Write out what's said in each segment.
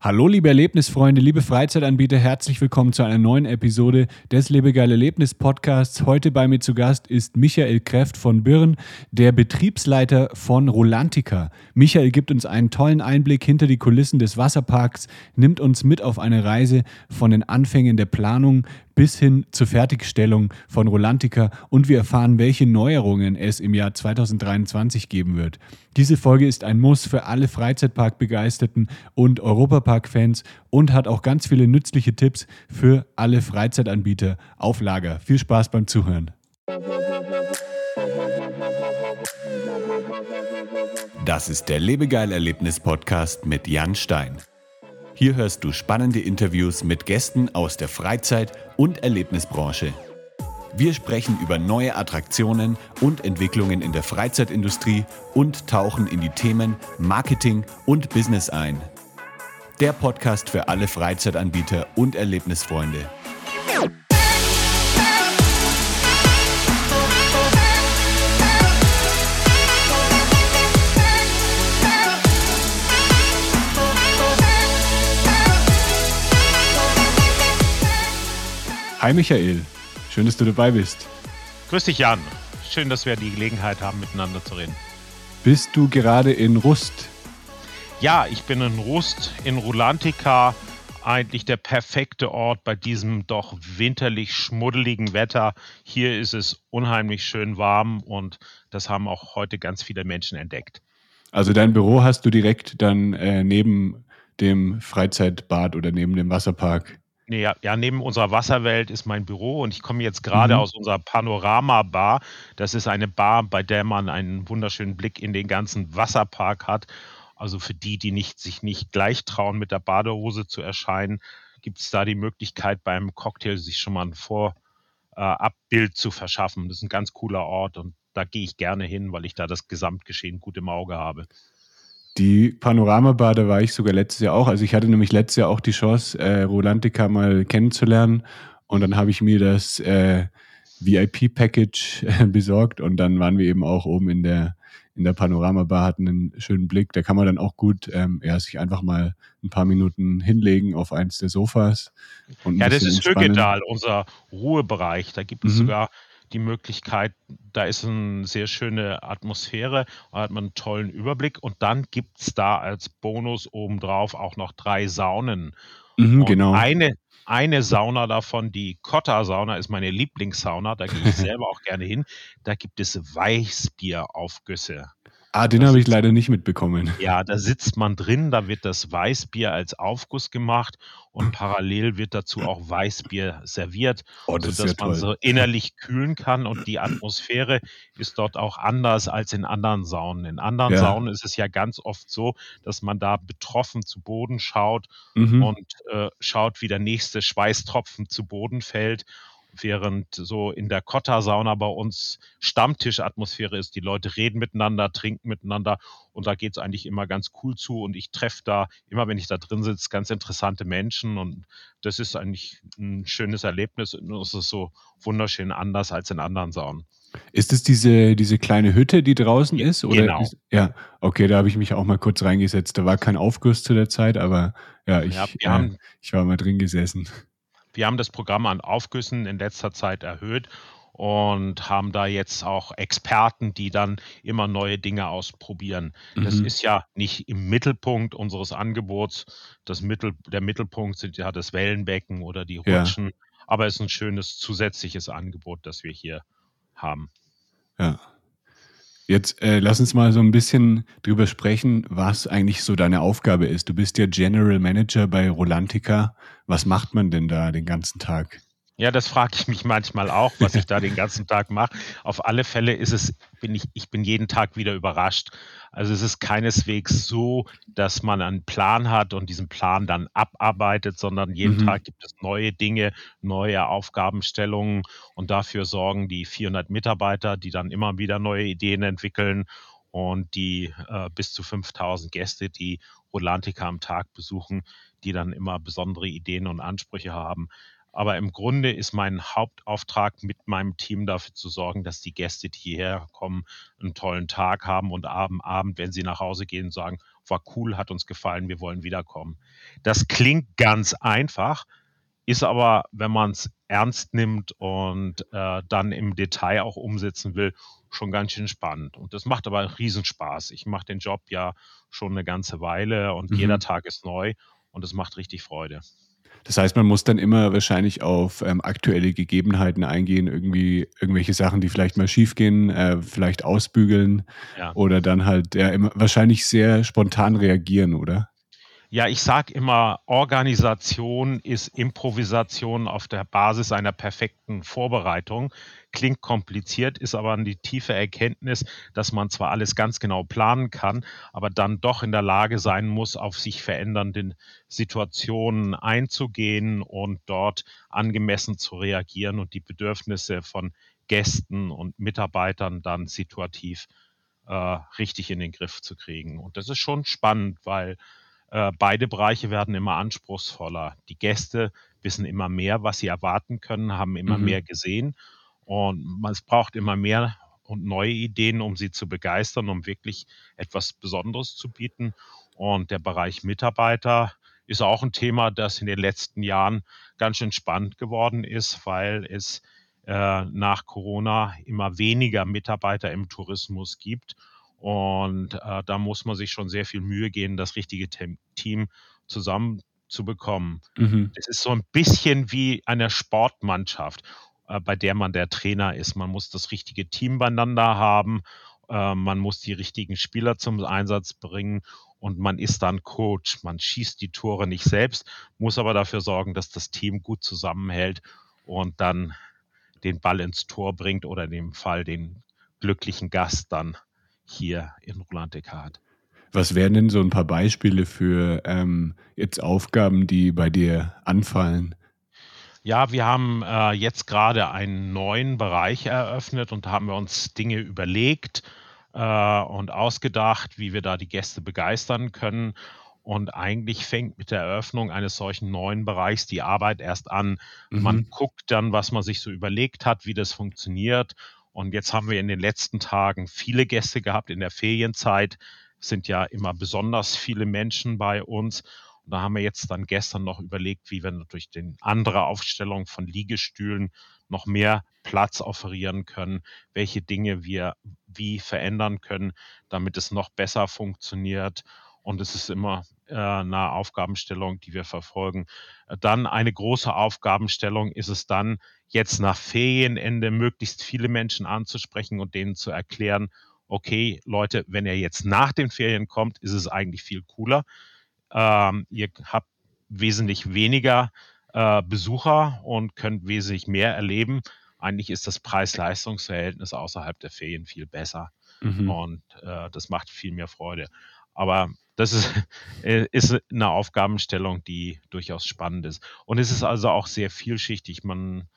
Hallo liebe Erlebnisfreunde, liebe Freizeitanbieter, herzlich willkommen zu einer neuen Episode des Lebegeil Erlebnis Podcasts. Heute bei mir zu Gast ist Michael Kräft von Birn, der Betriebsleiter von Rolantica. Michael gibt uns einen tollen Einblick hinter die Kulissen des Wasserparks, nimmt uns mit auf eine Reise von den Anfängen der Planung bis hin zur Fertigstellung von Rolantica und wir erfahren, welche Neuerungen es im Jahr 2023 geben wird. Diese Folge ist ein Muss für alle Freizeitpark-Begeisterten und Europapark-Fans und hat auch ganz viele nützliche Tipps für alle Freizeitanbieter auf Lager. Viel Spaß beim Zuhören. Das ist der Lebegeil-Erlebnis-Podcast mit Jan Stein. Hier hörst du spannende Interviews mit Gästen aus der Freizeit- und Erlebnisbranche. Wir sprechen über neue Attraktionen und Entwicklungen in der Freizeitindustrie und tauchen in die Themen Marketing und Business ein. Der Podcast für alle Freizeitanbieter und Erlebnisfreunde. Hi Michael, schön, dass du dabei bist. Grüß dich Jan, schön, dass wir die Gelegenheit haben, miteinander zu reden. Bist du gerade in Rust? Ja, ich bin in Rust, in Rulantica, eigentlich der perfekte Ort bei diesem doch winterlich schmuddeligen Wetter. Hier ist es unheimlich schön warm und das haben auch heute ganz viele Menschen entdeckt. Also dein Büro hast du direkt dann äh, neben dem Freizeitbad oder neben dem Wasserpark? Nee, ja, ja, neben unserer Wasserwelt ist mein Büro und ich komme jetzt gerade mhm. aus unserer Panorama-Bar. Das ist eine Bar, bei der man einen wunderschönen Blick in den ganzen Wasserpark hat. Also für die, die nicht, sich nicht gleich trauen, mit der Badehose zu erscheinen, gibt es da die Möglichkeit, beim Cocktail sich schon mal ein Vorabbild äh, zu verschaffen. Das ist ein ganz cooler Ort und da gehe ich gerne hin, weil ich da das Gesamtgeschehen gut im Auge habe. Die Panoramabar, da war ich sogar letztes Jahr auch. Also ich hatte nämlich letztes Jahr auch die Chance, äh, Rolantica mal kennenzulernen. Und dann habe ich mir das äh, VIP-Package äh, besorgt und dann waren wir eben auch oben in der, in der Panoramabar, hatten einen schönen Blick. Da kann man dann auch gut ähm, ja, sich einfach mal ein paar Minuten hinlegen auf eins der Sofas. ja, das ist Högedal, unser Ruhebereich. Da gibt es mhm. sogar die Möglichkeit, da ist eine sehr schöne Atmosphäre, da hat man einen tollen Überblick und dann gibt es da als Bonus obendrauf auch noch drei Saunen. Mhm, genau. Eine, eine Sauna davon, die Cotta-Sauna, ist meine Lieblingssauna, da gehe ich selber auch gerne hin. Da gibt es Weißbieraufgüsse. Ah, den habe ich leider nicht mitbekommen. Ja, da sitzt man drin, da wird das Weißbier als Aufguss gemacht und parallel wird dazu auch Weißbier serviert, oh, das sodass ja man so innerlich kühlen kann und die Atmosphäre ist dort auch anders als in anderen Saunen. In anderen ja. Saunen ist es ja ganz oft so, dass man da betroffen zu Boden schaut mhm. und äh, schaut, wie der nächste Schweißtropfen zu Boden fällt während so in der Cotta-Sauna bei uns Stammtischatmosphäre ist. Die Leute reden miteinander, trinken miteinander und da geht es eigentlich immer ganz cool zu und ich treffe da, immer wenn ich da drin sitze, ganz interessante Menschen und das ist eigentlich ein schönes Erlebnis und es ist so wunderschön anders als in anderen Saunen. Ist es diese, diese kleine Hütte, die draußen ist? Oder genau. Ist, ja, okay, da habe ich mich auch mal kurz reingesetzt. Da war kein Aufguss zu der Zeit, aber ja, ich, ja, äh, ich war mal drin gesessen. Wir haben das Programm an Aufgüssen in letzter Zeit erhöht und haben da jetzt auch Experten, die dann immer neue Dinge ausprobieren. Mhm. Das ist ja nicht im Mittelpunkt unseres Angebots. Das Mittel, der Mittelpunkt sind ja das Wellenbecken oder die Rutschen, ja. aber es ist ein schönes zusätzliches Angebot, das wir hier haben. Ja. Jetzt äh, lass uns mal so ein bisschen drüber sprechen, was eigentlich so deine Aufgabe ist. Du bist ja General Manager bei Rolantica. Was macht man denn da den ganzen Tag? Ja, das frage ich mich manchmal auch, was ich da den ganzen Tag mache. Auf alle Fälle ist es, bin ich, ich bin jeden Tag wieder überrascht. Also es ist keineswegs so, dass man einen Plan hat und diesen Plan dann abarbeitet, sondern jeden mhm. Tag gibt es neue Dinge, neue Aufgabenstellungen und dafür sorgen die 400 Mitarbeiter, die dann immer wieder neue Ideen entwickeln und die äh, bis zu 5000 Gäste, die Rolantica am Tag besuchen, die dann immer besondere Ideen und Ansprüche haben. Aber im Grunde ist mein Hauptauftrag mit meinem Team dafür zu sorgen, dass die Gäste, die hierher kommen, einen tollen Tag haben und am Abend, wenn sie nach Hause gehen, sagen, war cool, hat uns gefallen, wir wollen wiederkommen. Das klingt ganz einfach, ist aber, wenn man es ernst nimmt und äh, dann im Detail auch umsetzen will, schon ganz schön spannend. Und das macht aber Riesenspaß. Ich mache den Job ja schon eine ganze Weile und mhm. jeder Tag ist neu und es macht richtig Freude. Das heißt, man muss dann immer wahrscheinlich auf ähm, aktuelle Gegebenheiten eingehen, irgendwie irgendwelche Sachen, die vielleicht mal schiefgehen, äh, vielleicht ausbügeln ja. oder dann halt ja, immer, wahrscheinlich sehr spontan reagieren, oder? Ja, ich sage immer, Organisation ist Improvisation auf der Basis einer perfekten Vorbereitung. Klingt kompliziert, ist aber die tiefe Erkenntnis, dass man zwar alles ganz genau planen kann, aber dann doch in der Lage sein muss, auf sich verändernde Situationen einzugehen und dort angemessen zu reagieren und die Bedürfnisse von Gästen und Mitarbeitern dann situativ äh, richtig in den Griff zu kriegen. Und das ist schon spannend, weil äh, beide Bereiche werden immer anspruchsvoller. Die Gäste wissen immer mehr, was sie erwarten können, haben immer mhm. mehr gesehen und man, es braucht immer mehr und neue Ideen, um sie zu begeistern, um wirklich etwas Besonderes zu bieten. Und der Bereich Mitarbeiter ist auch ein Thema, das in den letzten Jahren ganz schön spannend geworden ist, weil es äh, nach Corona immer weniger Mitarbeiter im Tourismus gibt und äh, da muss man sich schon sehr viel Mühe geben, das richtige Team zusammenzubekommen. Mhm. Es ist so ein bisschen wie eine Sportmannschaft, bei der man der Trainer ist. Man muss das richtige Team beieinander haben, äh, man muss die richtigen Spieler zum Einsatz bringen und man ist dann Coach. Man schießt die Tore nicht selbst, muss aber dafür sorgen, dass das Team gut zusammenhält und dann den Ball ins Tor bringt oder in dem Fall den glücklichen Gast dann hier in Roland Descartes. Was wären denn so ein paar Beispiele für ähm, jetzt Aufgaben, die bei dir anfallen? Ja, wir haben äh, jetzt gerade einen neuen Bereich eröffnet und haben wir uns Dinge überlegt äh, und ausgedacht, wie wir da die Gäste begeistern können. Und eigentlich fängt mit der Eröffnung eines solchen neuen Bereichs die Arbeit erst an. Mhm. Man guckt dann, was man sich so überlegt hat, wie das funktioniert und jetzt haben wir in den letzten Tagen viele Gäste gehabt. In der Ferienzeit sind ja immer besonders viele Menschen bei uns. Da haben wir jetzt dann gestern noch überlegt, wie wir durch die andere Aufstellung von Liegestühlen noch mehr Platz offerieren können, welche Dinge wir wie verändern können, damit es noch besser funktioniert. Und es ist immer äh, eine Aufgabenstellung, die wir verfolgen. Dann eine große Aufgabenstellung ist es dann, jetzt nach Ferienende möglichst viele Menschen anzusprechen und denen zu erklären, okay, Leute, wenn ihr jetzt nach den Ferien kommt, ist es eigentlich viel cooler. Ähm, ihr habt wesentlich weniger äh, Besucher und könnt wesentlich mehr erleben. Eigentlich ist das Preis-Leistungs-Verhältnis außerhalb der Ferien viel besser mhm. und äh, das macht viel mehr Freude. Aber das ist, äh, ist eine Aufgabenstellung, die durchaus spannend ist. Und es ist also auch sehr vielschichtig. Man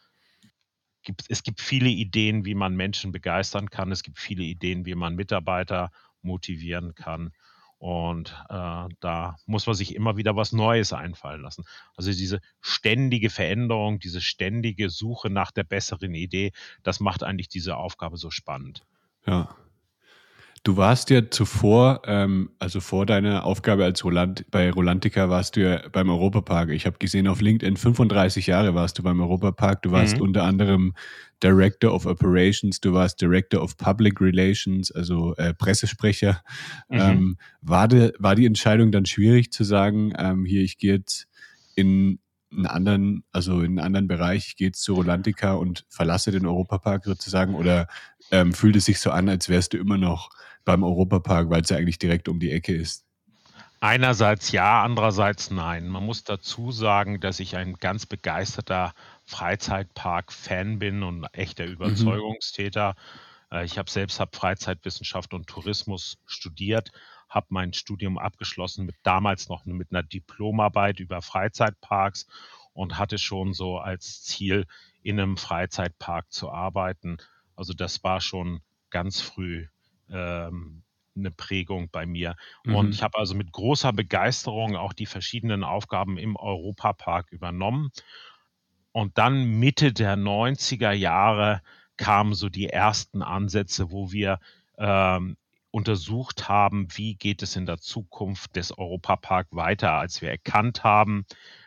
gibt, es gibt viele Ideen, wie man Menschen begeistern kann. Es gibt viele Ideen, wie man Mitarbeiter motivieren kann. Und äh, da muss man sich immer wieder was Neues einfallen lassen. Also diese ständige Veränderung, diese ständige Suche nach der besseren Idee, das macht eigentlich diese Aufgabe so spannend. Ja, Du warst ja zuvor, ähm, also vor deiner Aufgabe als Roland, bei Rolantica warst du ja beim Europapark. Ich habe gesehen auf LinkedIn, 35 Jahre warst du beim Europapark. Du warst mhm. unter anderem Director of Operations, du warst Director of Public Relations, also äh, Pressesprecher. Mhm. Ähm, war, de, war die Entscheidung dann schwierig zu sagen, ähm, hier, ich gehe jetzt in einen anderen, also in einen anderen Bereich, ich gehe jetzt zu Rolantica und verlasse den Europapark sozusagen? Oder ähm, fühlt es sich so an, als wärst du immer noch beim Europapark, weil es ja eigentlich direkt um die Ecke ist? Einerseits ja, andererseits nein. Man muss dazu sagen, dass ich ein ganz begeisterter Freizeitpark-Fan bin und echter mhm. Überzeugungstäter. Mhm. Ich habe selbst hab Freizeitwissenschaft und Tourismus studiert, habe mein Studium abgeschlossen mit damals noch mit einer Diplomarbeit über Freizeitparks und hatte schon so als Ziel, in einem Freizeitpark zu arbeiten. Also das war schon ganz früh ähm, eine Prägung bei mir. Mhm. Und ich habe also mit großer Begeisterung auch die verschiedenen Aufgaben im Europapark übernommen. Und dann Mitte der 90er Jahre kamen so die ersten Ansätze, wo wir ähm, untersucht haben, wie geht es in der Zukunft des Europapark weiter, als wir erkannt haben,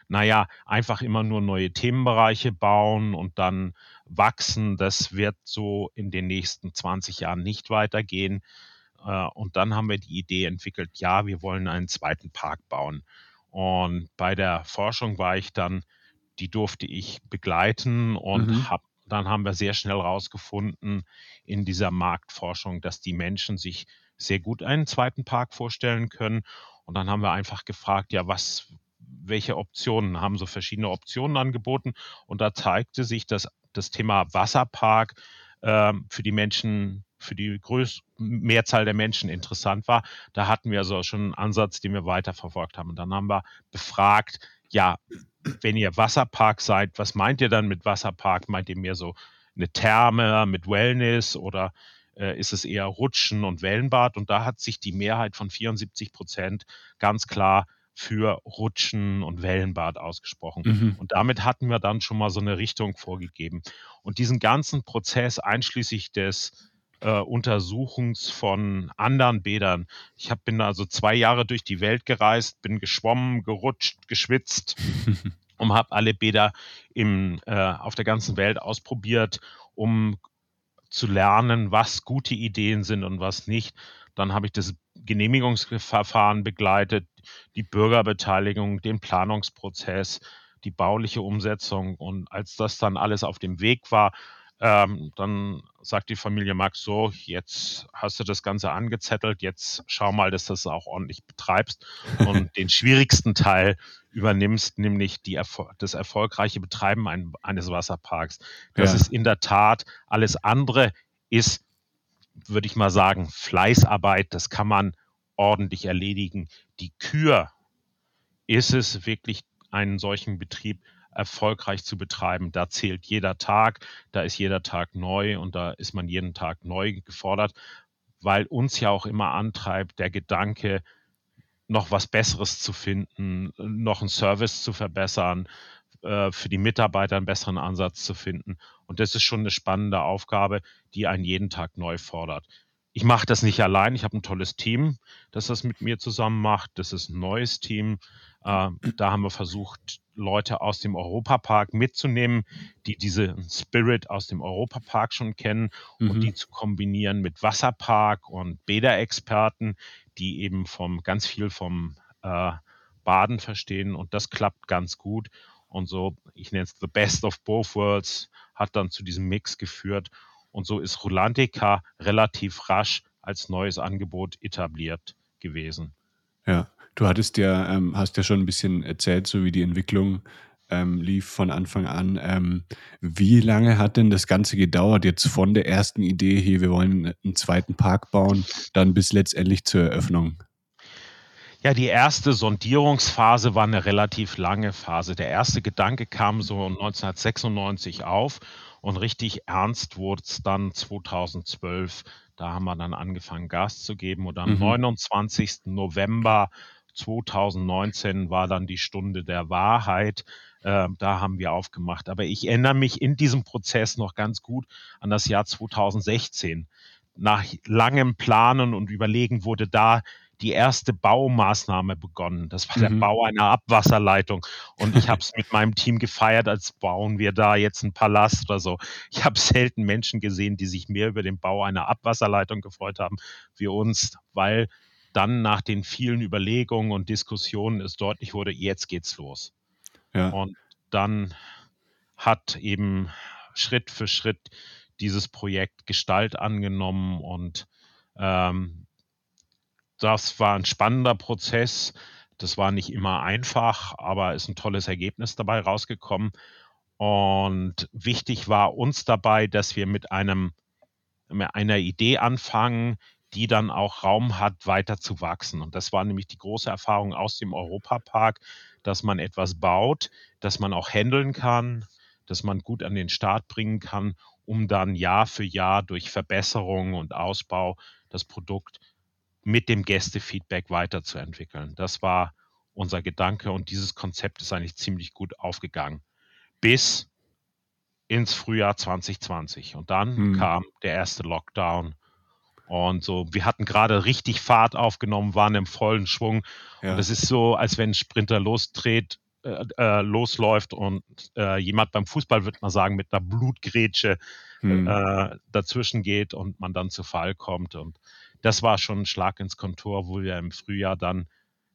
naja, einfach immer nur neue Themenbereiche bauen und dann wachsen, das wird so in den nächsten 20 Jahren nicht weitergehen. Äh, und dann haben wir die Idee entwickelt, ja, wir wollen einen zweiten Park bauen. Und bei der Forschung war ich dann, die durfte ich begleiten und mhm. hab, dann haben wir sehr schnell herausgefunden in dieser Marktforschung, dass die Menschen sich sehr gut einen zweiten Park vorstellen können. Und dann haben wir einfach gefragt, ja, was, welche Optionen, haben so verschiedene Optionen angeboten. Und da zeigte sich, dass das Thema Wasserpark äh, für die Menschen, für die größte Mehrzahl der Menschen interessant war. Da hatten wir also schon einen Ansatz, den wir weiterverfolgt haben. Und dann haben wir befragt, ja, wenn ihr Wasserpark seid, was meint ihr dann mit Wasserpark? Meint ihr mehr so eine Therme mit Wellness oder äh, ist es eher Rutschen und Wellenbad? Und da hat sich die Mehrheit von 74 Prozent ganz klar für Rutschen und Wellenbad ausgesprochen. Mhm. Und damit hatten wir dann schon mal so eine Richtung vorgegeben. Und diesen ganzen Prozess einschließlich des äh, Untersuchungs von anderen Bädern. Ich hab, bin also zwei Jahre durch die Welt gereist, bin geschwommen, gerutscht, geschwitzt und habe alle Bäder im, äh, auf der ganzen Welt ausprobiert, um zu lernen, was gute Ideen sind und was nicht. Dann habe ich das Genehmigungsverfahren begleitet, die Bürgerbeteiligung, den Planungsprozess, die bauliche Umsetzung. Und als das dann alles auf dem Weg war, ähm, dann sagt die Familie Max so, jetzt hast du das Ganze angezettelt, jetzt schau mal, dass du das auch ordentlich betreibst und den schwierigsten Teil übernimmst, nämlich die, das erfolgreiche Betreiben ein, eines Wasserparks. Das ja. ist in der Tat, alles andere ist, würde ich mal sagen, Fleißarbeit, das kann man ordentlich erledigen. Die Kür ist es wirklich, einen solchen Betrieb erfolgreich zu betreiben. Da zählt jeder Tag, da ist jeder Tag neu und da ist man jeden Tag neu gefordert, weil uns ja auch immer antreibt der Gedanke, noch was Besseres zu finden, noch einen Service zu verbessern, äh, für die Mitarbeiter einen besseren Ansatz zu finden. Und das ist schon eine spannende Aufgabe, die einen jeden Tag neu fordert. Ich mache das nicht allein. Ich habe ein tolles Team, das das mit mir zusammen macht. Das ist ein neues Team. Äh, da haben wir versucht, Leute aus dem Europapark mitzunehmen, die diesen Spirit aus dem Europapark schon kennen mhm. und die zu kombinieren mit Wasserpark und Bäderexperten, die eben vom ganz viel vom äh, Baden verstehen und das klappt ganz gut. Und so, ich nenne es The Best of Both Worlds, hat dann zu diesem Mix geführt. Und so ist Rulantica relativ rasch als neues Angebot etabliert gewesen. Ja, du hattest ja, ähm, hast ja schon ein bisschen erzählt, so wie die Entwicklung ähm, lief von Anfang an. Ähm, wie lange hat denn das Ganze gedauert, jetzt von der ersten Idee, hier, wir wollen einen zweiten Park bauen, dann bis letztendlich zur Eröffnung? Ja, die erste Sondierungsphase war eine relativ lange Phase. Der erste Gedanke kam so 1996 auf und richtig ernst wurde es dann 2012. Da haben wir dann angefangen, Gas zu geben. Und am mhm. 29. November 2019 war dann die Stunde der Wahrheit. Äh, da haben wir aufgemacht. Aber ich erinnere mich in diesem Prozess noch ganz gut an das Jahr 2016. Nach langem Planen und Überlegen wurde da die erste Baumaßnahme begonnen. Das war mhm. der Bau einer Abwasserleitung. Und ich habe es mit meinem Team gefeiert, als bauen wir da jetzt einen Palast oder so. Ich habe selten Menschen gesehen, die sich mehr über den Bau einer Abwasserleitung gefreut haben wie uns, weil dann nach den vielen Überlegungen und Diskussionen es deutlich wurde, jetzt geht's los. Ja. Und dann hat eben Schritt für Schritt dieses Projekt Gestalt angenommen und ähm, das war ein spannender Prozess. Das war nicht immer einfach, aber ist ein tolles Ergebnis dabei rausgekommen. Und wichtig war uns dabei, dass wir mit einem mit einer Idee anfangen, die dann auch Raum hat, weiter zu wachsen. Und das war nämlich die große Erfahrung aus dem Europapark, dass man etwas baut, dass man auch handeln kann, dass man gut an den Start bringen kann, um dann Jahr für Jahr durch Verbesserungen und Ausbau das Produkt mit dem Gästefeedback weiterzuentwickeln. Das war unser Gedanke und dieses Konzept ist eigentlich ziemlich gut aufgegangen. Bis ins Frühjahr 2020. Und dann hm. kam der erste Lockdown Und so, wir hatten gerade richtig Fahrt aufgenommen, waren im vollen Schwung. Ja. Und es ist so, als wenn ein Sprinter losdreht, äh, äh, losläuft und äh, jemand beim Fußball, würde man sagen, mit einer Blutgrätsche hm. Äh, dazwischen geht und man dann zu Fall kommt. Und das war schon ein Schlag ins Kontor, wo wir im Frühjahr dann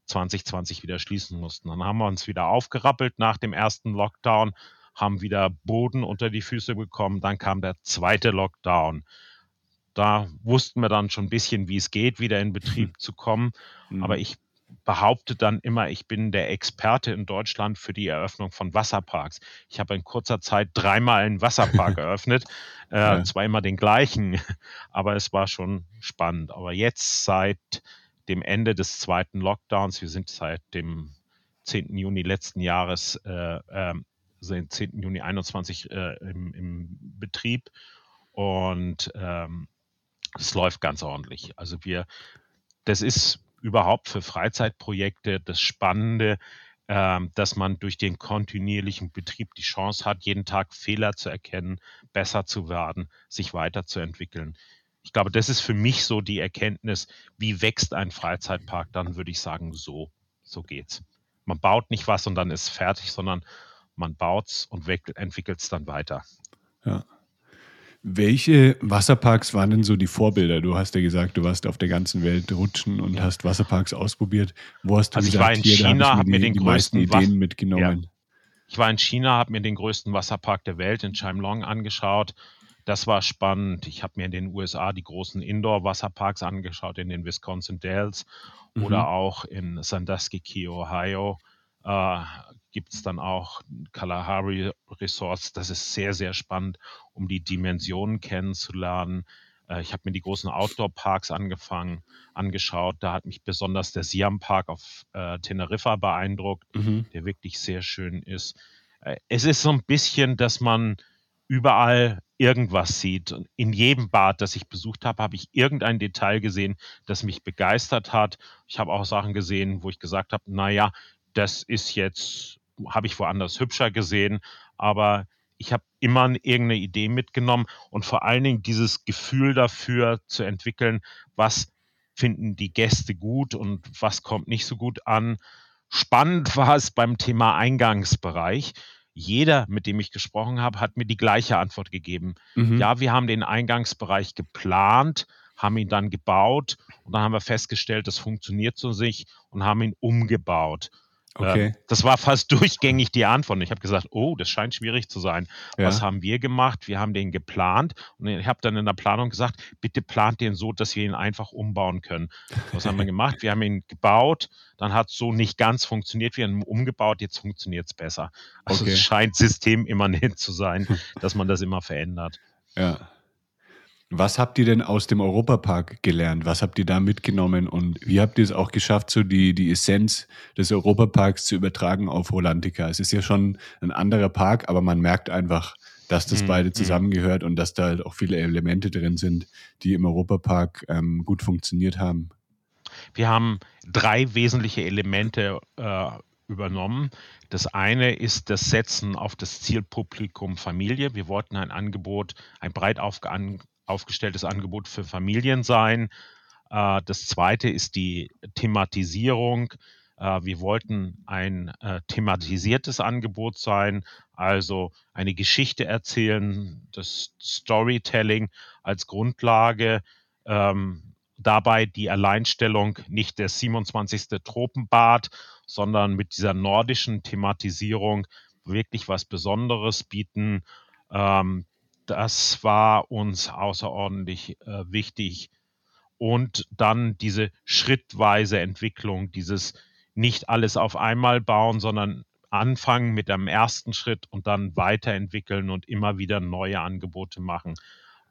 2020 wieder schließen mussten. Dann haben wir uns wieder aufgerappelt nach dem ersten Lockdown, haben wieder Boden unter die Füße bekommen. Dann kam der zweite Lockdown. Da wussten wir dann schon ein bisschen, wie es geht, wieder in Betrieb zu kommen. Mhm. Aber ich behaupte dann immer, ich bin der Experte in Deutschland für die Eröffnung von Wasserparks. Ich habe in kurzer Zeit dreimal einen Wasserpark eröffnet, äh, ja. zwar immer den gleichen, aber es war schon spannend. Aber jetzt seit dem Ende des zweiten Lockdowns, wir sind seit dem 10. Juni letzten Jahres, äh, äh, seit 10. Juni 21 äh, im, im, Betrieb und ähm, es läuft ganz ordentlich. Also wir, das ist überhaupt für Freizeitprojekte das Spannende, ähm, dass man durch den kontinuierlichen Betrieb die Chance hat, jeden Tag Fehler zu erkennen, besser zu werden, sich weiterzuentwickeln. Ich glaube, das ist für mich so die Erkenntnis, wie wächst ein Freizeitpark, dann würde ich sagen, so, so geht's. Man baut nicht was und dann ist fertig, sondern man baut es und entwickelt es dann weiter. Ja. Welche Wasserparks waren denn so die Vorbilder? Du hast ja gesagt, du warst auf der ganzen Welt rutschen und hast Wasserparks ausprobiert. Wo hast du also gesagt, ich war in China, habe mir, den die größten Ideen mitgenommen? Ja. Ich war in China, habe mir den größten Wasserpark der Welt in Chimelong angeschaut. Das war spannend. Ich habe mir in den USA die großen Indoor-Wasserparks angeschaut, in den Wisconsin Dells mhm. oder auch in Sandusky Key, Ohio. Äh, gibt es dann auch Kalahari Resorts. Das ist sehr, sehr spannend, um die Dimensionen kennenzulernen. Äh, ich habe mir die großen Outdoor-Parks angefangen, angeschaut. Da hat mich besonders der Siam Park auf äh, Teneriffa beeindruckt, mhm. der wirklich sehr schön ist. Äh, es ist so ein bisschen, dass man überall irgendwas sieht. Und in jedem Bad, das ich besucht habe, habe ich irgendein Detail gesehen, das mich begeistert hat. Ich habe auch Sachen gesehen, wo ich gesagt habe, naja, das ist jetzt habe ich woanders hübscher gesehen, aber ich habe immer irgendeine Idee mitgenommen und vor allen Dingen dieses Gefühl dafür zu entwickeln, was finden die Gäste gut und was kommt nicht so gut an. Spannend war es beim Thema Eingangsbereich. Jeder, mit dem ich gesprochen habe, hat mir die gleiche Antwort gegeben. Mhm. Ja, wir haben den Eingangsbereich geplant, haben ihn dann gebaut und dann haben wir festgestellt, das funktioniert so nicht und haben ihn umgebaut. Okay. Das war fast durchgängig die Antwort. Ich habe gesagt, oh, das scheint schwierig zu sein. Ja. Was haben wir gemacht? Wir haben den geplant und ich habe dann in der Planung gesagt, bitte plant den so, dass wir ihn einfach umbauen können. Was haben wir gemacht? Wir haben ihn gebaut, dann hat es so nicht ganz funktioniert. Wir haben ihn umgebaut, jetzt funktioniert es besser. Also okay. es scheint systemimmanent zu sein, dass man das immer verändert. Ja. Was habt ihr denn aus dem Europapark gelernt? Was habt ihr da mitgenommen und wie habt ihr es auch geschafft, so die, die Essenz des Europaparks zu übertragen auf Rolantica? Es ist ja schon ein anderer Park, aber man merkt einfach, dass das mhm. beide mhm. zusammengehört und dass da halt auch viele Elemente drin sind, die im Europapark ähm, gut funktioniert haben. Wir haben drei wesentliche Elemente äh, übernommen. Das eine ist das Setzen auf das Zielpublikum Familie. Wir wollten ein Angebot, ein breit aufgestelltes Angebot für Familien sein. Äh, das zweite ist die Thematisierung. Äh, wir wollten ein äh, thematisiertes Angebot sein, also eine Geschichte erzählen, das Storytelling als Grundlage. Ähm, dabei die Alleinstellung nicht der 27. Tropenbad, sondern mit dieser nordischen Thematisierung wirklich was Besonderes bieten. Ähm, das war uns außerordentlich äh, wichtig. Und dann diese schrittweise Entwicklung, dieses nicht alles auf einmal bauen, sondern anfangen mit einem ersten Schritt und dann weiterentwickeln und immer wieder neue Angebote machen.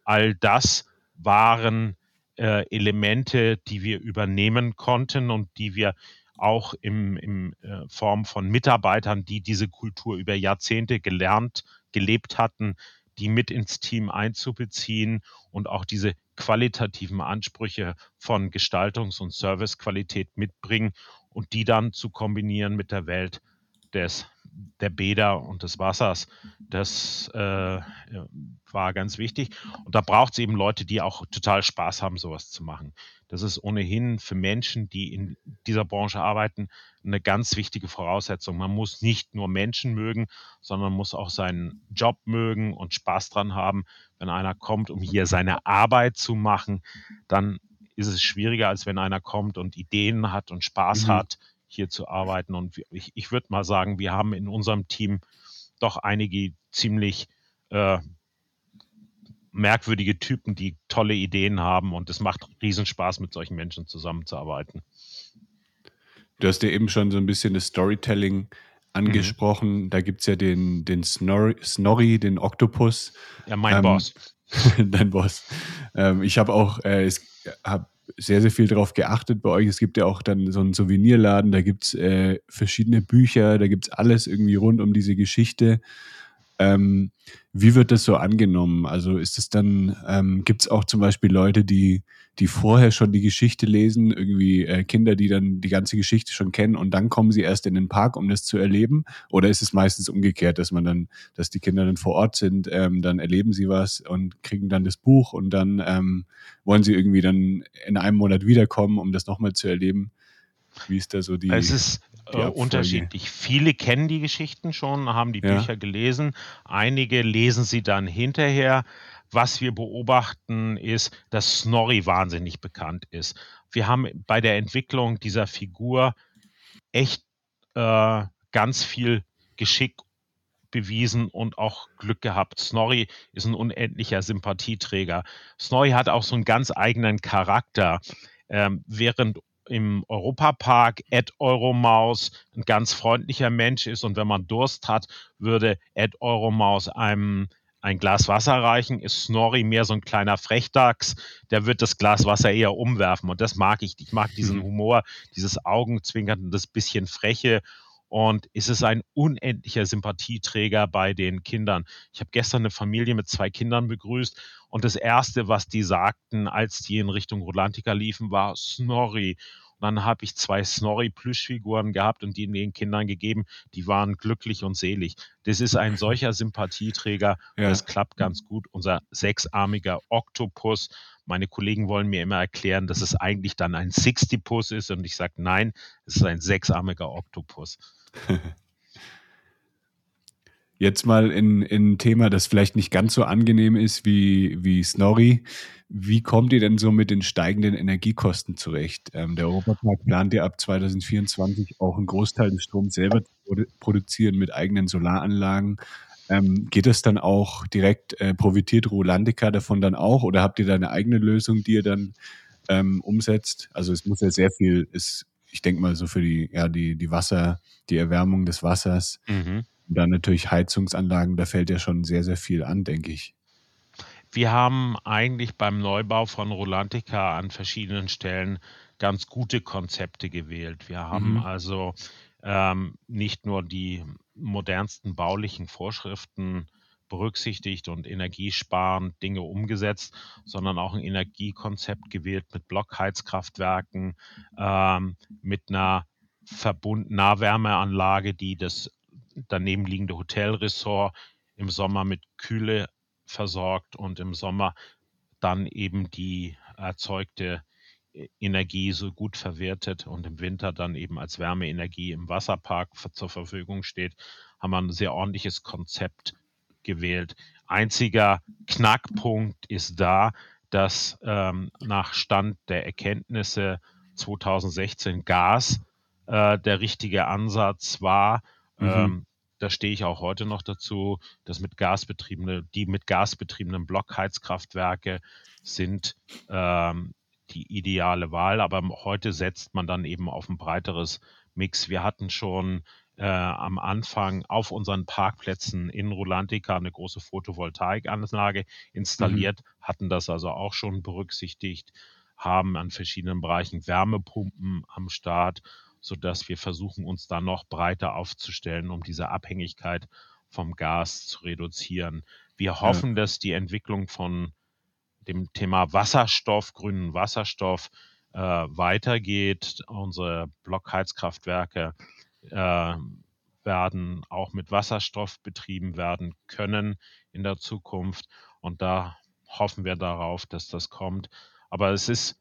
All das waren äh, Elemente, die wir übernehmen konnten und die wir auch im äh, Form von Mitarbeitern, die diese Kultur über Jahrzehnte gelernt, gelebt hatten, die mit ins Team einzubeziehen und auch diese qualitativen Ansprüche von Gestaltungs- und Servicequalität mitbringen und die dann zu kombinieren mit der Welt des der Bäder und des Wassers. Das äh, war ganz wichtig. Und da braucht es eben Leute, die auch total Spaß haben, sowas zu machen. Das ist ohnehin für Menschen, die in dieser Branche arbeiten, eine ganz wichtige Voraussetzung. Man muss nicht nur Menschen mögen, sondern muss auch seinen Job mögen und Spaß dran haben. Wenn einer kommt, um hier seine Arbeit zu machen, dann ist es schwieriger, als wenn einer kommt und Ideen hat und Spaß mhm. hat, hier zu arbeiten. Und ich, ich würde mal sagen, wir haben in unserem Team doch einige ziemlich äh, merkwürdige Typen, die tolle Ideen haben und es macht Riesenspaß, mit solchen Menschen zusammenzuarbeiten. Du hast ja eben schon so ein bisschen das Storytelling angesprochen. Mhm. Da gibt es ja den, den Snorri, Snorri, den Oktopus. Ja, mein ähm, Boss. dein Boss. Ähm, ich habe auch, äh, habe sehr, sehr viel darauf geachtet bei euch. Es gibt ja auch dann so einen Souvenirladen, da gibt es äh, verschiedene Bücher, da gibt es alles irgendwie rund um diese Geschichte. Ähm, wie wird das so angenommen? Also ist es dann, ähm, gibt es auch zum Beispiel Leute, die, die vorher schon die Geschichte lesen, irgendwie äh, Kinder, die dann die ganze Geschichte schon kennen und dann kommen sie erst in den Park, um das zu erleben? Oder ist es meistens umgekehrt, dass man dann, dass die Kinder dann vor Ort sind, ähm, dann erleben sie was und kriegen dann das Buch und dann ähm, wollen sie irgendwie dann in einem Monat wiederkommen, um das nochmal zu erleben? Wie ist da so die? Es ist äh, unterschiedlich. Viele kennen die Geschichten schon, haben die ja. Bücher gelesen. Einige lesen sie dann hinterher. Was wir beobachten, ist, dass Snorri wahnsinnig bekannt ist. Wir haben bei der Entwicklung dieser Figur echt äh, ganz viel Geschick bewiesen und auch Glück gehabt. Snorri ist ein unendlicher Sympathieträger. Snorri hat auch so einen ganz eigenen Charakter. Ähm, während im Europapark Ed Euromaus ein ganz freundlicher Mensch ist und wenn man Durst hat, würde Ed Euromaus einem ein Glas Wasser reichen, ist Snorri mehr so ein kleiner Frechdachs, der wird das Glas Wasser eher umwerfen und das mag ich. Ich mag diesen mhm. Humor, dieses Augenzwinkern und das bisschen Freche und ist es ein unendlicher Sympathieträger bei den Kindern. Ich habe gestern eine Familie mit zwei Kindern begrüßt und das Erste, was die sagten, als die in Richtung Rolantica liefen, war Snorri. Und dann habe ich zwei Snorri-Plüschfiguren gehabt und die den Kindern gegeben. Die waren glücklich und selig. Das ist ein solcher Sympathieträger. Ja. Das klappt ganz gut. Unser sechsarmiger Oktopus. Meine Kollegen wollen mir immer erklären, dass es eigentlich dann ein Sixtipus ist. Und ich sage, nein, es ist ein sechsarmiger Oktopus. Jetzt mal in, in ein Thema, das vielleicht nicht ganz so angenehm ist wie, wie Snorri. Wie kommt ihr denn so mit den steigenden Energiekosten zurecht? Ähm, der Europapark plant ja ab 2024 auch einen Großteil des Stroms selber zu produzieren mit eigenen Solaranlagen. Ähm, geht das dann auch direkt, äh, profitiert Rolandica davon dann auch oder habt ihr da eine eigene Lösung, die ihr dann ähm, umsetzt? Also es muss ja sehr viel, ist, ich denke mal so für die, ja, die, die Wasser, die Erwärmung des Wassers. Mhm und dann natürlich Heizungsanlagen, da fällt ja schon sehr, sehr viel an, denke ich. Wir haben eigentlich beim Neubau von Rolantica an verschiedenen Stellen ganz gute Konzepte gewählt. Wir haben mhm. also ähm, nicht nur die modernsten baulichen Vorschriften berücksichtigt und energiesparend Dinge umgesetzt, sondern auch ein Energiekonzept gewählt mit Blockheizkraftwerken, ähm, mit einer Verbund Nahwärmeanlage, die das daneben liegende Hotelressort im Sommer mit Kühle versorgt und im Sommer dann eben die erzeugte Energie so gut verwertet und im Winter dann eben als Wärmeenergie im Wasserpark zur Verfügung steht, haben wir ein sehr ordentliches Konzept gewählt. Einziger Knackpunkt ist da, dass ähm, nach Stand der Erkenntnisse 2016 Gas äh, der richtige Ansatz war. Mhm. Ähm, da stehe ich auch heute noch dazu, dass mit gasbetriebene, die mit gasbetriebenen Blockheizkraftwerke sind ähm, die ideale Wahl, aber heute setzt man dann eben auf ein breiteres Mix. Wir hatten schon äh, am Anfang auf unseren Parkplätzen in Rolantica eine große Photovoltaikanlage installiert, mhm. hatten das also auch schon berücksichtigt, haben an verschiedenen Bereichen Wärmepumpen am Start sodass wir versuchen, uns da noch breiter aufzustellen, um diese Abhängigkeit vom Gas zu reduzieren. Wir hoffen, ja. dass die Entwicklung von dem Thema Wasserstoff, grünen Wasserstoff, äh, weitergeht. Unsere Blockheizkraftwerke äh, werden auch mit Wasserstoff betrieben werden können in der Zukunft. Und da hoffen wir darauf, dass das kommt. Aber es ist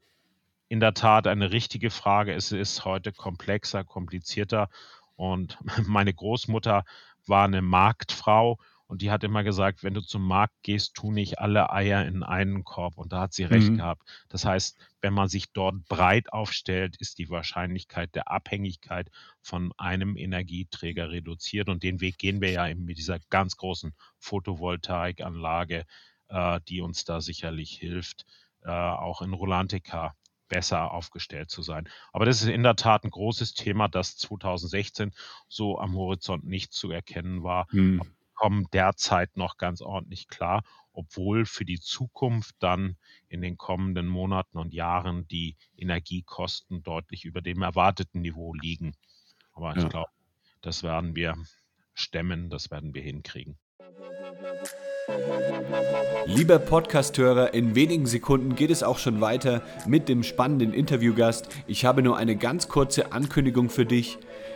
in der Tat eine richtige Frage. Es ist heute komplexer, komplizierter. Und meine Großmutter war eine Marktfrau und die hat immer gesagt, wenn du zum Markt gehst, tu nicht alle Eier in einen Korb. Und da hat sie recht Mhm. gehabt. Das heißt, wenn man sich dort breit aufstellt, ist die Wahrscheinlichkeit der Abhängigkeit von einem Energieträger reduziert. Und den Weg gehen wir ja eben mit dieser ganz großen Photovoltaikanlage, äh, die uns da sicherlich hilft, äh, auch in Rolantica besser aufgestellt zu sein. Aber das ist in der Tat ein großes Thema, das 2016 so am Horizont nicht zu erkennen war Hm. Kommen derzeit noch ganz ordentlich klar, obwohl für die Zukunft dann in den kommenden Monaten und Jahren die Energiekosten deutlich über dem erwarteten Niveau liegen. Aber Ja. ich glaube, das werden wir stemmen, das werden wir hinkriegen. Lieber Podcasthörer, in wenigen Sekunden geht es auch schon weiter mit dem spannenden Interviewgast. Ich habe nur eine ganz kurze Ankündigung für dich.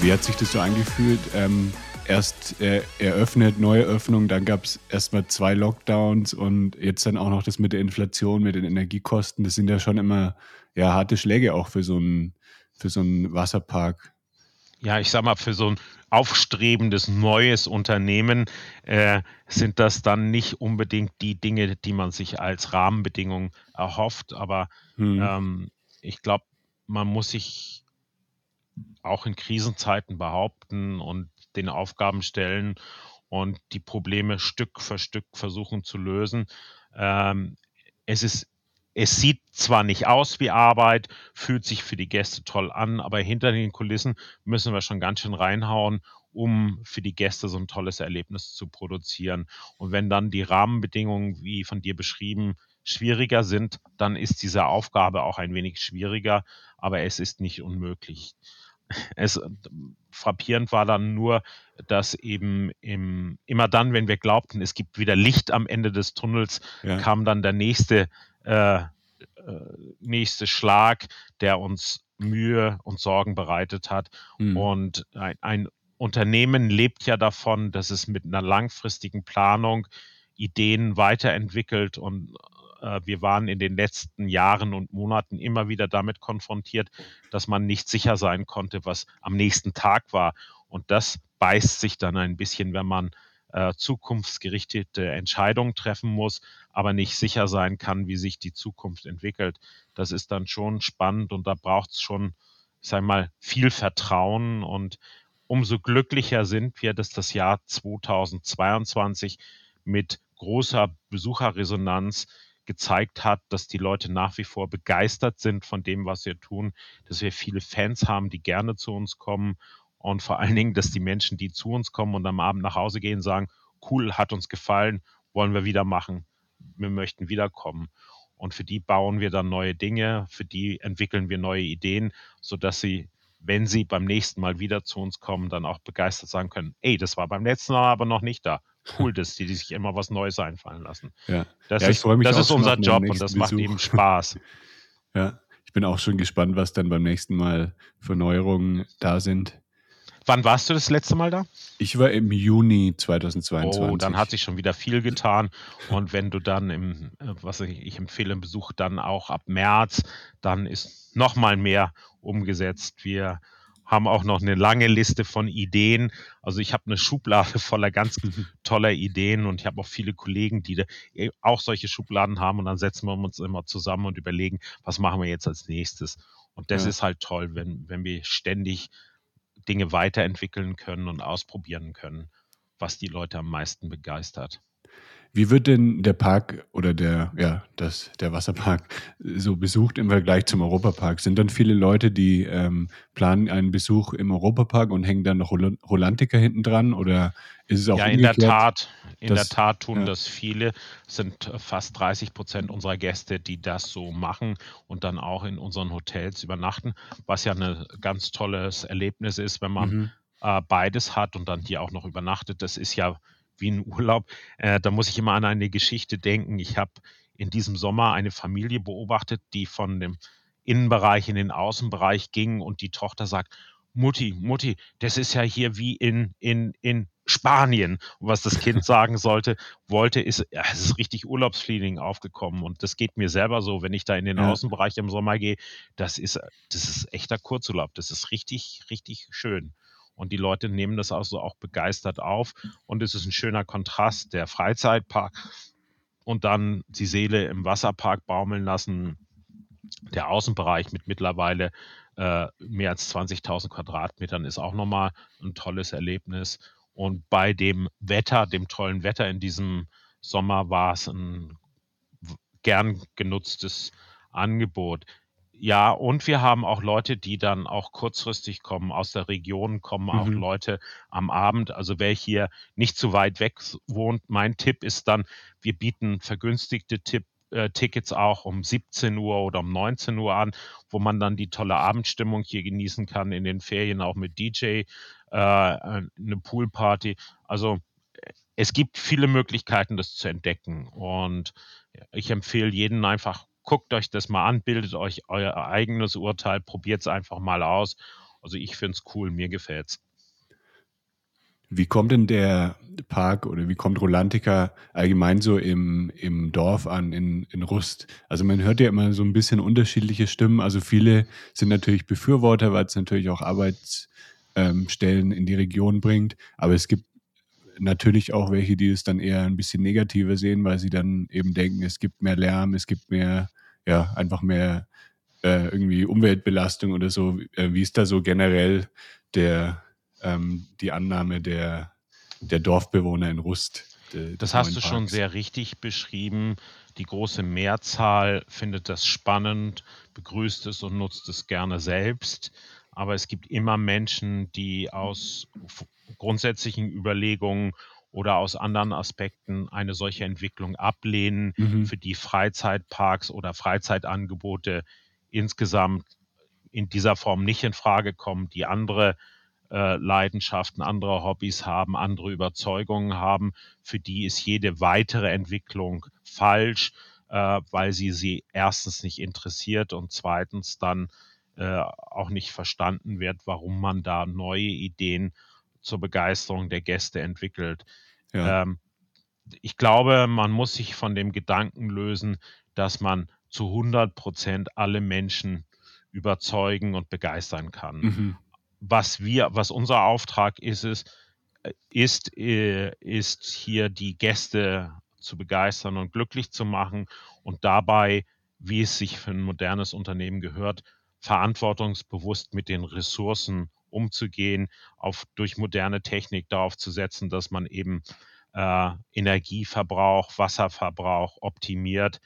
Wie hat sich das so angefühlt? Ähm, erst äh, eröffnet, neue Öffnung, dann gab es erstmal zwei Lockdowns und jetzt dann auch noch das mit der Inflation, mit den Energiekosten. Das sind ja schon immer ja, harte Schläge auch für so einen, für so einen Wasserpark. Ja, ich sag mal, für so ein aufstrebendes neues Unternehmen äh, sind das dann nicht unbedingt die Dinge, die man sich als Rahmenbedingungen erhofft. Aber Hm. ähm, ich glaube, man muss sich auch in Krisenzeiten behaupten und den Aufgaben stellen und die Probleme Stück für Stück versuchen zu lösen. Ähm, es ist es sieht zwar nicht aus wie Arbeit, fühlt sich für die Gäste toll an, aber hinter den Kulissen müssen wir schon ganz schön reinhauen, um für die Gäste so ein tolles Erlebnis zu produzieren. Und wenn dann die Rahmenbedingungen, wie von dir beschrieben, schwieriger sind, dann ist diese Aufgabe auch ein wenig schwieriger, aber es ist nicht unmöglich. Es frappierend war dann nur, dass eben im, immer dann, wenn wir glaubten, es gibt wieder Licht am Ende des Tunnels, Ja. kam dann der nächste, äh, äh, nächste Schlag, der uns Mühe und Sorgen bereitet hat. Hm. Und ein, ein Unternehmen lebt ja davon, dass es mit einer langfristigen Planung Ideen weiterentwickelt und äh, wir waren in den letzten Jahren und Monaten immer wieder damit konfrontiert, dass man nicht sicher sein konnte, was am nächsten Tag war. Und das beißt sich dann ein bisschen, wenn man äh, zukunftsgerichtete Entscheidungen treffen muss, aber nicht sicher sein kann, wie sich die Zukunft entwickelt. Das ist dann schon spannend und da braucht es schon, ich sage mal, viel Vertrauen und umso glücklicher sind wir, dass das Jahr 2022 mit großer Besucherresonanz gezeigt hat, dass die Leute nach wie vor begeistert sind von dem, was wir tun, dass wir viele Fans haben, die gerne zu uns kommen und vor allen Dingen, dass die Menschen, die zu uns kommen und am Abend nach Hause gehen, sagen, cool, hat uns gefallen, wollen wir wieder machen, wir möchten wiederkommen. Und für die bauen wir dann neue Dinge, für die entwickeln wir neue Ideen, sodass sie, wenn sie beim nächsten Mal wieder zu uns kommen, dann auch begeistert sagen können, ey, das war beim letzten Mal aber noch nicht da. Cool, dass die, die sich immer was Neues einfallen lassen. Ja. Das Ja, ich ist, das ist unser Job und das macht Besuch. eben Spaß. Ja, ich bin auch schon gespannt, was dann beim nächsten Mal für Neuerungen da sind. Wann warst du das letzte Mal da? Ich war im Juni 2022. Oh, dann hat sich schon wieder viel getan. Und wenn du dann im, äh, was ich, ich empfehle, im Besuch dann auch ab März, dann ist noch mal mehr umgesetzt. Wir haben auch noch eine lange Liste von Ideen. Also ich habe eine Schublade voller ganz toller Ideen und ich habe auch viele Kollegen, die da eh auch solche Schubladen haben und dann setzen wir uns immer zusammen und überlegen, was machen wir jetzt als nächstes. Und das Ja. ist halt toll, wenn, wenn wir ständig Dinge weiterentwickeln können und ausprobieren können, was die Leute am meisten begeistert. Wie wird denn der Park oder der, ja, das, der Wasserpark so besucht im Vergleich zum Europapark? Sind dann viele Leute, die ähm, planen einen Besuch im Europapark und hängen dann noch Rolantiker hinten dran? Oder ist es auch Ja, in der Tat, in der Tat tun ja. das viele. Es sind fast 30 Prozent unserer Gäste, die das so machen und dann auch in unseren Hotels übernachten, was ja ein ganz tolles Erlebnis ist, wenn man Mhm. äh, beides hat und dann hier auch noch übernachtet. Das ist ja wie ein Urlaub. Äh, da muss ich immer an eine Geschichte denken. Ich habe in diesem Sommer eine Familie beobachtet, die von dem Innenbereich in den Außenbereich ging und die Tochter sagt, Mutti, Mutti, das ist ja hier wie in, in, in Spanien. Und was das Kind sagen sollte, wollte, ist, ja, es ist richtig Urlaubsfeeling aufgekommen. Und das geht mir selber so, wenn ich da in den Ja. Außenbereich im Sommer gehe. Das ist, das ist echter Kurzurlaub. Das ist richtig, richtig schön. Und die Leute nehmen das also auch begeistert auf. Und es ist ein schöner Kontrast, der Freizeitpark und dann die Seele im Wasserpark baumeln lassen. Der Außenbereich mit mittlerweile äh, mehr als 20.000 Quadratmetern ist auch nochmal ein tolles Erlebnis. Und bei dem Wetter, dem tollen Wetter in diesem Sommer, war es ein gern genutztes Angebot. Ja, und wir haben auch Leute, die dann auch kurzfristig kommen. Aus der Region kommen auch Mhm. Leute am Abend. Also wer hier nicht zu weit weg s- wohnt, mein Tipp ist dann, wir bieten vergünstigte Tipp, äh, Tickets auch um 17 Uhr oder um 19 Uhr an, wo man dann die tolle Abendstimmung hier genießen kann, in den Ferien auch mit DJ, äh, eine Poolparty. Also äh, es gibt viele Möglichkeiten, das zu entdecken. Und ich empfehle jeden einfach, guckt euch das mal an, bildet euch euer eigenes Urteil, probiert es einfach mal aus. Also ich finde es cool, mir gefällt's. Wie kommt denn der Park oder wie kommt Rolantica allgemein so im, im Dorf an, in, in Rust? Also man hört ja immer so ein bisschen unterschiedliche Stimmen. Also viele sind natürlich Befürworter, weil es natürlich auch Arbeitsstellen in die Region bringt. Aber es gibt natürlich auch welche, die es dann eher ein bisschen negativer sehen, weil sie dann eben denken, es gibt mehr Lärm, es gibt mehr, ja, einfach mehr äh, irgendwie Umweltbelastung oder so. Äh, wie ist da so generell der, ähm, die Annahme der, der Dorfbewohner in Rust? de- Das hast du schon Parks? sehr richtig beschrieben. Die große Mehrzahl findet das spannend, begrüßt es und nutzt es gerne selbst. Aber es gibt immer Menschen, die aus f- grundsätzlichen Überlegungen oder aus anderen Aspekten eine solche Entwicklung ablehnen, Mhm. für die Freizeitparks oder Freizeitangebote insgesamt in dieser Form nicht in Frage kommen, die andere äh, Leidenschaften, andere Hobbys haben, andere Überzeugungen haben, für die ist jede weitere Entwicklung falsch, äh, weil sie sie erstens nicht interessiert und zweitens dann äh, auch nicht verstanden wird, warum man da neue Ideen zur Begeisterung der Gäste entwickelt. Ja. Ähm, ich glaube, man muss sich von dem Gedanken lösen, dass man zu 100 Prozent alle Menschen überzeugen und begeistern kann Mhm. was wir, was unser Auftrag ist, ist, äh, ist, äh, ist hier die Gäste zu begeistern und glücklich zu machen und dabei, wie es sich für ein modernes Unternehmen gehört, verantwortungsbewusst mit den Ressourcen umzugehen, auf, durch moderne Technik darauf zu setzen, dass man eben äh, Energieverbrauch, Wasserverbrauch optimiert.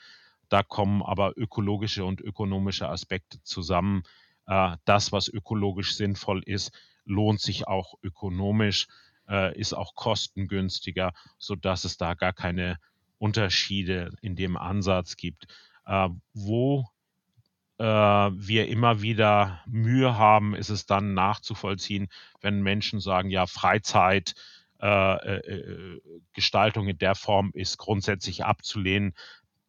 Da kommen aber ökologische und ökonomische Aspekte zusammen. Äh, das, was ökologisch sinnvoll ist, lohnt sich auch ökonomisch, äh, ist auch kostengünstiger, sodass es da gar keine Unterschiede in dem Ansatz gibt. Äh, wo wir immer wieder Mühe haben, ist es dann nachzuvollziehen, wenn Menschen sagen, ja, Freizeit, äh, äh, Gestaltung in der Form ist grundsätzlich abzulehnen.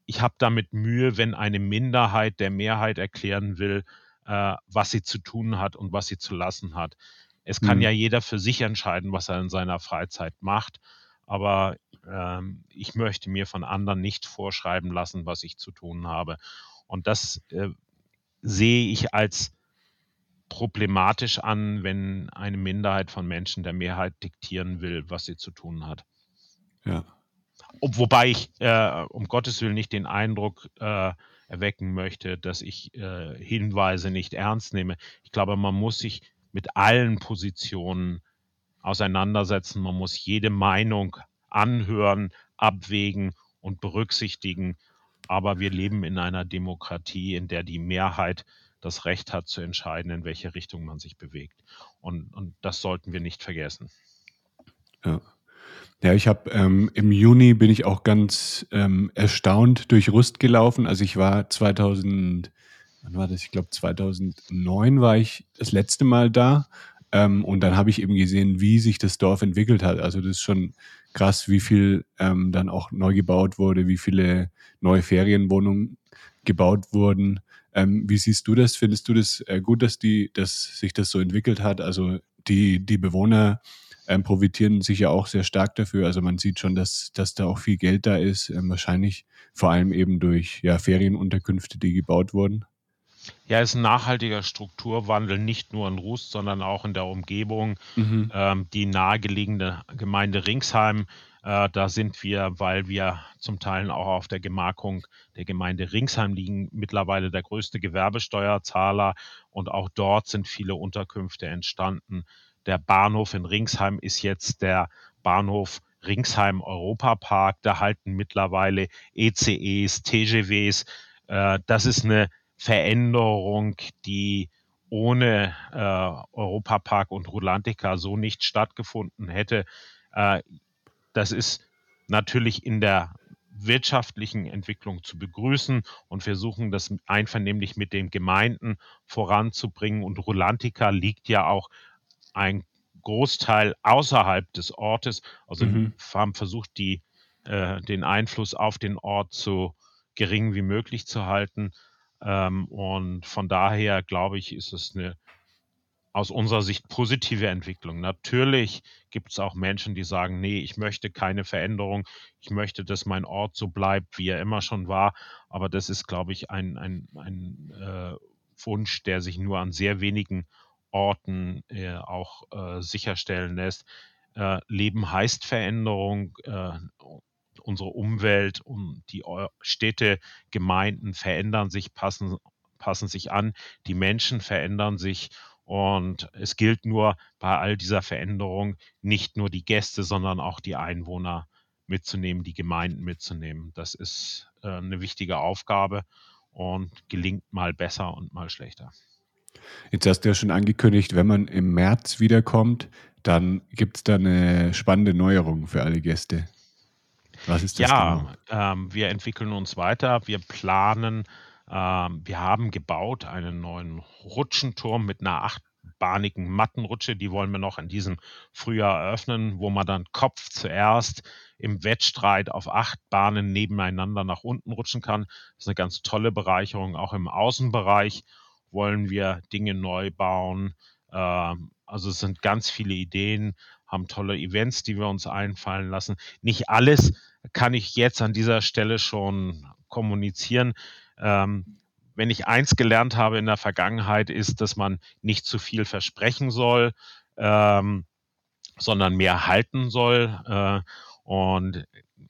Ich habe damit Mühe, wenn eine Minderheit der Mehrheit erklären will, äh, was sie zu tun hat und was sie zu lassen hat. Es kann Mhm. ja jeder für sich entscheiden, was er in seiner Freizeit macht, aber ähm, ich möchte mir von anderen nicht vorschreiben lassen, was ich zu tun habe. Und das äh, sehe ich als problematisch an, wenn eine Minderheit von Menschen der Mehrheit diktieren will, was sie zu tun hat. Ja. Ob, wobei ich äh, um Gottes Willen nicht den Eindruck äh, erwecken möchte, dass ich äh, Hinweise nicht ernst nehme. Ich glaube, man muss sich mit allen Positionen auseinandersetzen. Man muss jede Meinung anhören, abwägen und berücksichtigen. Aber wir leben in einer Demokratie, in der die Mehrheit das Recht hat zu entscheiden, in welche Richtung man sich bewegt. Und, und das sollten wir nicht vergessen. Ja. Ja, ich habe ähm, im Juni bin ich auch ganz ähm, erstaunt durch Rust gelaufen. Also ich war 2000, wann war das? Ich glaube 2009 war ich das letzte Mal da ähm, und dann habe ich eben gesehen, wie sich das Dorf entwickelt hat. Also das ist schon krass, wie viel ähm, dann auch neu gebaut wurde, wie viele neue Ferienwohnungen gebaut wurden. Ähm, wie siehst du das? Findest du das äh, gut, dass die, dass sich das so entwickelt hat? Also die, die Bewohner ähm, profitieren sicher auch sehr stark dafür. Also man sieht schon, dass, dass da auch viel Geld da ist, ähm, wahrscheinlich vor allem eben durch ja, Ferienunterkünfte, die gebaut wurden. Ja, es ist ein nachhaltiger Strukturwandel, nicht nur in Rust, sondern auch in der Umgebung. Mhm. Ähm, die nahegelegene Gemeinde Ringsheim, äh, da sind wir, weil wir zum Teil auch auf der Gemarkung der Gemeinde Ringsheim liegen, mittlerweile der größte Gewerbesteuerzahler und auch dort sind viele Unterkünfte entstanden. Der Bahnhof in Ringsheim ist jetzt der Bahnhof Ringsheim Europapark. Da halten mittlerweile ECEs, TGWs. Äh, das ist eine Veränderung, die ohne äh, Europapark und Rulantica so nicht stattgefunden hätte. Äh, das ist natürlich in der wirtschaftlichen Entwicklung zu begrüßen und versuchen, das einvernehmlich mit den Gemeinden voranzubringen. Und Rulantica liegt ja auch ein Großteil außerhalb des Ortes. Also mhm. haben versucht, die, äh, den Einfluss auf den Ort so gering wie möglich zu halten. Ähm, und von daher glaube ich, ist es eine aus unserer Sicht positive Entwicklung. Natürlich gibt es auch Menschen, die sagen, nee, ich möchte keine Veränderung, ich möchte, dass mein Ort so bleibt, wie er immer schon war. Aber das ist, glaube ich, ein, ein, ein äh, Wunsch, der sich nur an sehr wenigen Orten äh, auch äh, sicherstellen lässt. Äh, Leben heißt Veränderung. Unsere Umwelt und die Städte, Gemeinden verändern sich, passen, passen sich an. Die Menschen verändern sich. Und es gilt nur bei all dieser Veränderung nicht nur die Gäste, sondern auch die Einwohner mitzunehmen, die Gemeinden mitzunehmen. Das ist äh, eine wichtige Aufgabe und gelingt mal besser und mal schlechter. Jetzt hast du ja schon angekündigt, wenn man im März wiederkommt, dann gibt es da eine spannende Neuerung für alle Gäste. Was ist das? Ja, genau? ähm, wir entwickeln uns weiter. Wir planen, ähm, wir haben gebaut einen neuen Rutschenturm mit einer achtbahnigen Mattenrutsche. Die wollen wir noch in diesem Frühjahr eröffnen, wo man dann Kopf zuerst im Wettstreit auf acht Bahnen nebeneinander nach unten rutschen kann. Das ist eine ganz tolle Bereicherung, auch im Außenbereich wollen wir Dinge neu bauen. Ähm, also es sind ganz viele Ideen, haben tolle Events, die wir uns einfallen lassen. Nicht alles kann ich jetzt an dieser Stelle schon kommunizieren. Ähm, wenn ich eins gelernt habe in der Vergangenheit, ist, dass man nicht zu viel versprechen soll, ähm, sondern mehr halten soll. Äh, und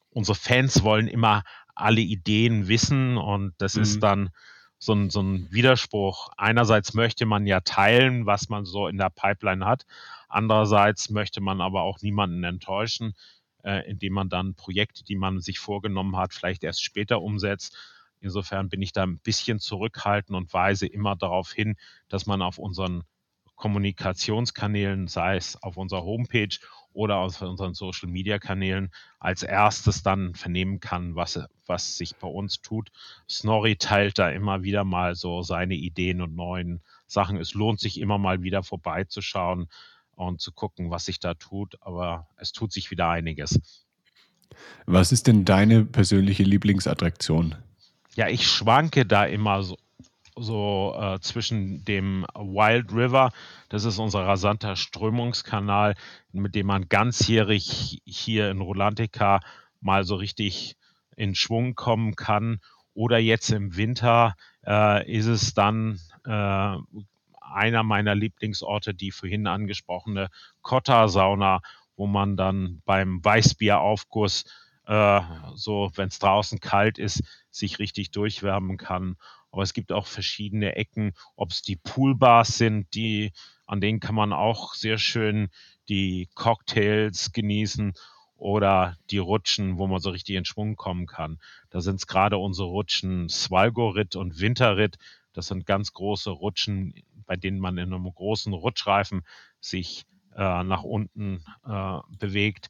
unsere Fans wollen immer alle Ideen wissen und das mhm. ist dann so ein, so ein Widerspruch. Einerseits möchte man ja teilen, was man so in der Pipeline hat. Andererseits möchte man aber auch niemanden enttäuschen, äh, indem man dann Projekte, die man sich vorgenommen hat, vielleicht erst später umsetzt. Insofern bin ich da ein bisschen zurückhaltend und weise immer darauf hin, dass man auf unseren Kommunikationskanälen, sei es auf unserer Homepage oder auf unseren Social Media Kanälen als erstes dann vernehmen kann, was, was sich bei uns tut. Snorri teilt da immer wieder mal so seine Ideen und neuen Sachen. Es lohnt sich immer mal wieder vorbeizuschauen und zu gucken, was sich da tut, aber es tut sich wieder einiges. Was ist denn deine persönliche Lieblingsattraktion? Ja, ich schwanke da immer so, so äh, zwischen dem Wild River, das ist unser rasanter Strömungskanal, mit dem man ganzjährig hier in Rolantica mal so richtig in Schwung kommen kann. Oder jetzt im Winter äh, ist es dann äh, einer meiner Lieblingsorte, die vorhin angesprochene Kotta-Sauna, wo man dann beim Weißbieraufguss, äh, so wenn es draußen kalt ist, sich richtig durchwärmen kann. Aber es gibt auch verschiedene Ecken, ob es die Poolbars sind, die, an denen kann man auch sehr schön die Cocktails genießen oder die Rutschen, wo man so richtig in Schwung kommen kann. Da sind es gerade unsere Rutschen Svalgorit und Winterrit. Das sind ganz große Rutschen, bei denen man in einem großen Rutschreifen sich äh, nach unten äh, bewegt.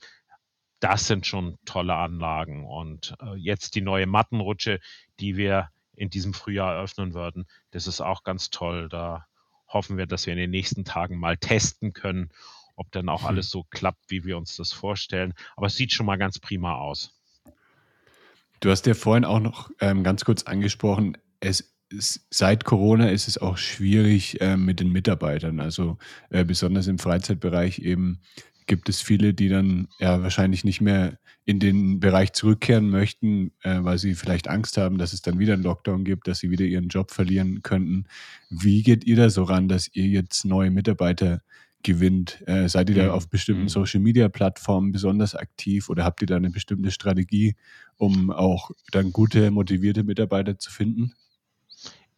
Das sind schon tolle Anlagen. Und äh, jetzt die neue Mattenrutsche, die wir in diesem Frühjahr eröffnen würden, das ist auch ganz toll. Da hoffen wir, dass wir in den nächsten Tagen mal testen können, ob dann auch hm. alles so klappt, wie wir uns das vorstellen. Aber es sieht schon mal ganz prima aus. Du hast ja vorhin auch noch ähm, ganz kurz angesprochen, es seit Corona ist es auch schwierig äh, mit den Mitarbeitern. Also äh, besonders im Freizeitbereich eben gibt es viele, die dann ja wahrscheinlich nicht mehr in den Bereich zurückkehren möchten, äh, weil sie vielleicht Angst haben, dass es dann wieder einen Lockdown gibt, dass sie wieder ihren Job verlieren könnten. Wie geht ihr da so ran, dass ihr jetzt neue Mitarbeiter gewinnt? Äh, seid ihr da auf bestimmten mhm. Social-Media-Plattformen besonders aktiv oder habt ihr da eine bestimmte Strategie, um auch dann gute, motivierte Mitarbeiter zu finden?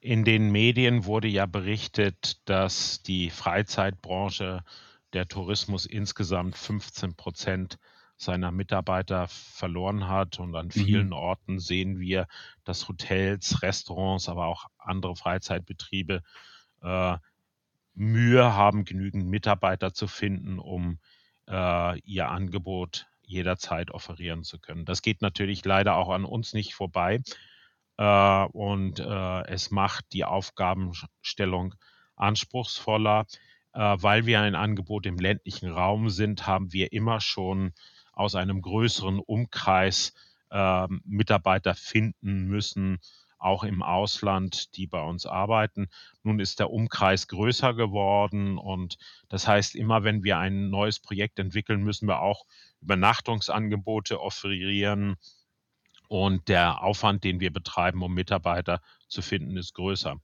In den Medien wurde ja berichtet, dass die Freizeitbranche, der Tourismus insgesamt 15 Prozent seiner Mitarbeiter verloren hat. Und an vielen mhm. Orten sehen wir, dass Hotels, Restaurants, aber auch andere Freizeitbetriebe äh, Mühe haben, genügend Mitarbeiter zu finden, um äh, ihr Angebot jederzeit offerieren zu können. Das geht natürlich leider auch an uns nicht vorbei. Äh, und äh, es macht die Aufgabenstellung anspruchsvoller. Äh, weil wir ein Angebot im ländlichen Raum sind, haben wir immer schon aus einem größeren Umkreis äh, Mitarbeiter finden müssen, auch im Ausland, die bei uns arbeiten. Nun ist der Umkreis größer geworden und das heißt, immer wenn wir ein neues Projekt entwickeln, müssen wir auch Übernachtungsangebote offerieren, und der Aufwand, den wir betreiben, um Mitarbeiter zu finden, ist größer.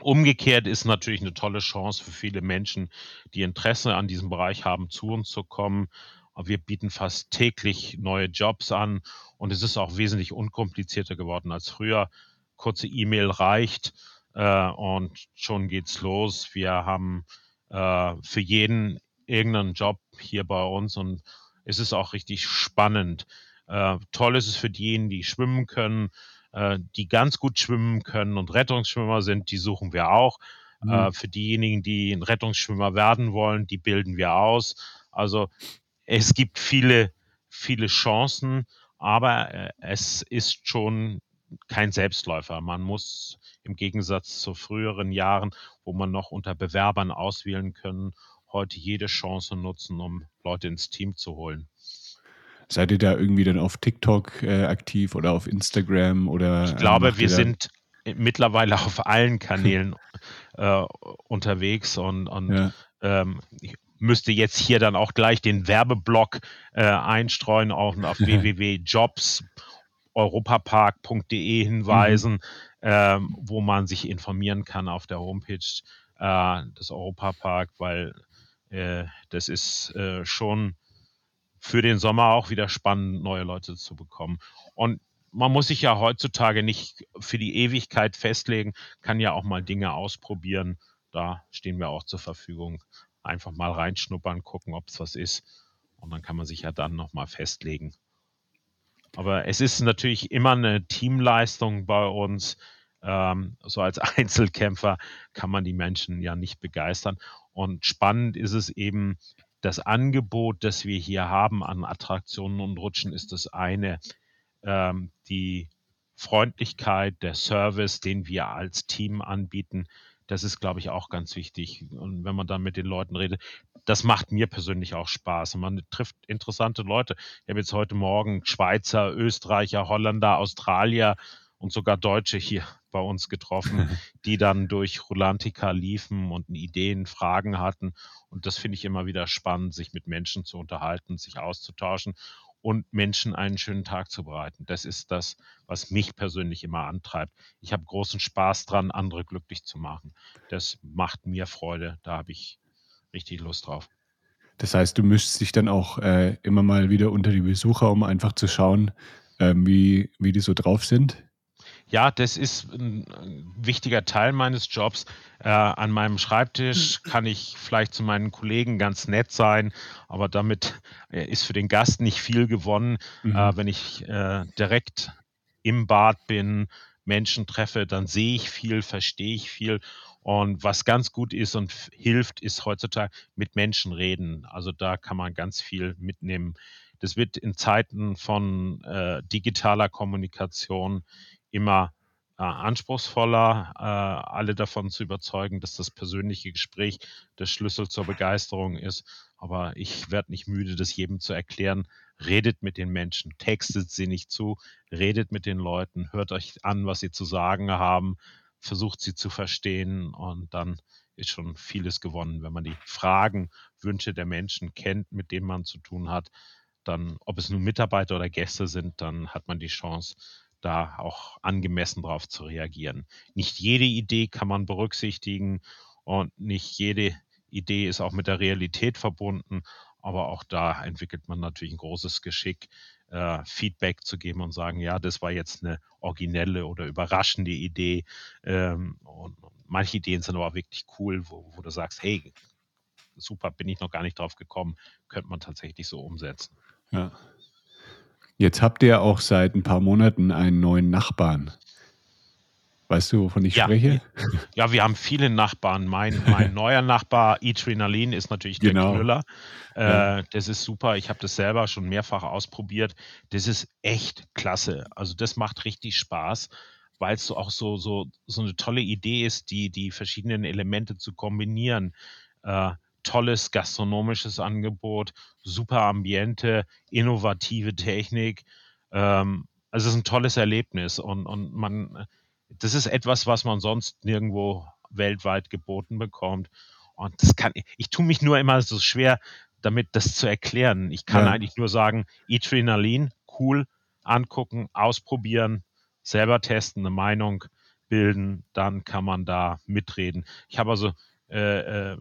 Umgekehrt ist natürlich eine tolle Chance für viele Menschen, die Interesse an diesem Bereich haben, zu uns zu kommen. Wir bieten fast täglich neue Jobs an und es ist auch wesentlich unkomplizierter geworden als früher. Kurze E-Mail reicht äh, und schon geht's los. Wir haben äh, für jeden irgendeinen Job hier bei uns und es ist auch richtig spannend. Äh, toll ist es für diejenigen, die schwimmen können, äh, die ganz gut schwimmen können und Rettungsschwimmer sind, die suchen wir auch. Mhm. Äh, für diejenigen, die ein Rettungsschwimmer werden wollen, die bilden wir aus. Also es gibt viele, viele Chancen, aber äh, es ist schon kein Selbstläufer. Man muss im Gegensatz zu früheren Jahren, wo man noch unter Bewerbern auswählen können, heute jede Chance nutzen, um Leute ins Team zu holen. Seid ihr da irgendwie dann auf TikTok äh, aktiv oder auf Instagram oder? Ich glaube, ähm, wir sind mittlerweile auf allen Kanälen äh, unterwegs und, und ja. ähm, ich müsste jetzt hier dann auch gleich den Werbeblock äh, einstreuen, auch auf www.jobseuropapark.de hinweisen, mhm. ähm, wo man sich informieren kann auf der Homepage äh, des Europapark, weil äh, das ist äh, schon für den Sommer auch wieder spannend, neue Leute zu bekommen. Und man muss sich ja heutzutage nicht für die Ewigkeit festlegen, kann ja auch mal Dinge ausprobieren. Da stehen wir auch zur Verfügung. Einfach mal reinschnuppern, gucken, ob es was ist. Und dann kann man sich ja dann nochmal festlegen. Aber es ist natürlich immer eine Teamleistung bei uns. Ähm, so als Einzelkämpfer kann man die Menschen ja nicht begeistern. Und spannend ist es eben, das Angebot, das wir hier haben an Attraktionen und Rutschen, ist das eine. Ähm, die Freundlichkeit, der Service, den wir als Team anbieten, das ist, glaube ich, auch ganz wichtig. Und wenn man dann mit den Leuten redet, das macht mir persönlich auch Spaß. Und man trifft interessante Leute. Ich habe jetzt heute Morgen Schweizer, Österreicher, Holländer, Australier und sogar Deutsche hier bei uns getroffen, die dann durch Rulantica liefen und Ideen, Fragen hatten. Und das finde ich immer wieder spannend, sich mit Menschen zu unterhalten, sich auszutauschen und Menschen einen schönen Tag zu bereiten. Das ist das, was mich persönlich immer antreibt. Ich habe großen Spaß dran, andere glücklich zu machen. Das macht mir Freude. Da habe ich richtig Lust drauf. Das heißt, du mischst dich dann auch äh, immer mal wieder unter die Besucher, um einfach zu schauen, äh, wie, wie die so drauf sind? Ja, das ist ein, wichtiger Teil meines Jobs. Äh, an meinem Schreibtisch kann ich vielleicht zu meinen Kollegen ganz nett sein, aber damit äh, ist für den Gast nicht viel gewonnen. Mhm. Äh, wenn ich äh, direkt im Bad bin, Menschen treffe, dann sehe ich viel, verstehe ich viel. Und was ganz gut ist und hilft, ist heutzutage mit Menschen reden. Also da kann man ganz viel mitnehmen. Das wird in Zeiten von äh, digitaler Kommunikation immer äh, anspruchsvoller, äh, alle davon zu überzeugen, dass das persönliche Gespräch der Schlüssel zur Begeisterung ist. Aber ich werde nicht müde, das jedem zu erklären. Redet mit den Menschen, textet sie nicht zu, redet mit den Leuten, hört euch an, was sie zu sagen haben, versucht sie zu verstehen und dann ist schon vieles gewonnen, wenn man die Fragen, Wünsche der Menschen kennt, mit denen man zu tun hat. Dann, ob es nun Mitarbeiter oder Gäste sind, dann hat man die Chance, da auch angemessen darauf zu reagieren. Nicht jede Idee kann man berücksichtigen und nicht jede Idee ist auch mit der Realität verbunden, aber auch da entwickelt man natürlich ein großes Geschick, äh, Feedback zu geben und sagen, ja, das war jetzt eine originelle oder überraschende Idee. Ähm, und manche Ideen sind aber wirklich cool, wo, wo du sagst, hey, super, bin ich noch gar nicht drauf gekommen, könnte man tatsächlich so umsetzen. Ja. Jetzt habt ihr auch seit ein paar Monaten einen neuen Nachbarn. Weißt du, wovon ich ja, spreche? Ja, wir haben viele Nachbarn. Mein, mein neuer Nachbar, Adrenalin, ist natürlich genau. der Knüller. Äh, ja. Das ist super. Ich habe das selber schon mehrfach ausprobiert. Das ist echt klasse. Also das macht richtig Spaß, weil es so auch so, so, so eine tolle Idee ist, die, die verschiedenen Elemente zu kombinieren. Äh, tolles gastronomisches Angebot, super Ambiente, innovative Technik. Ähm, also es ist ein tolles Erlebnis und, und man, das ist etwas, was man sonst nirgendwo weltweit geboten bekommt. Und das kann, ich tue mich nur immer so schwer, damit das zu erklären. Ich kann ja. eigentlich nur sagen, Adrenalin, cool, angucken, ausprobieren, selber testen, eine Meinung bilden, dann kann man da mitreden. Ich habe also äh, äh,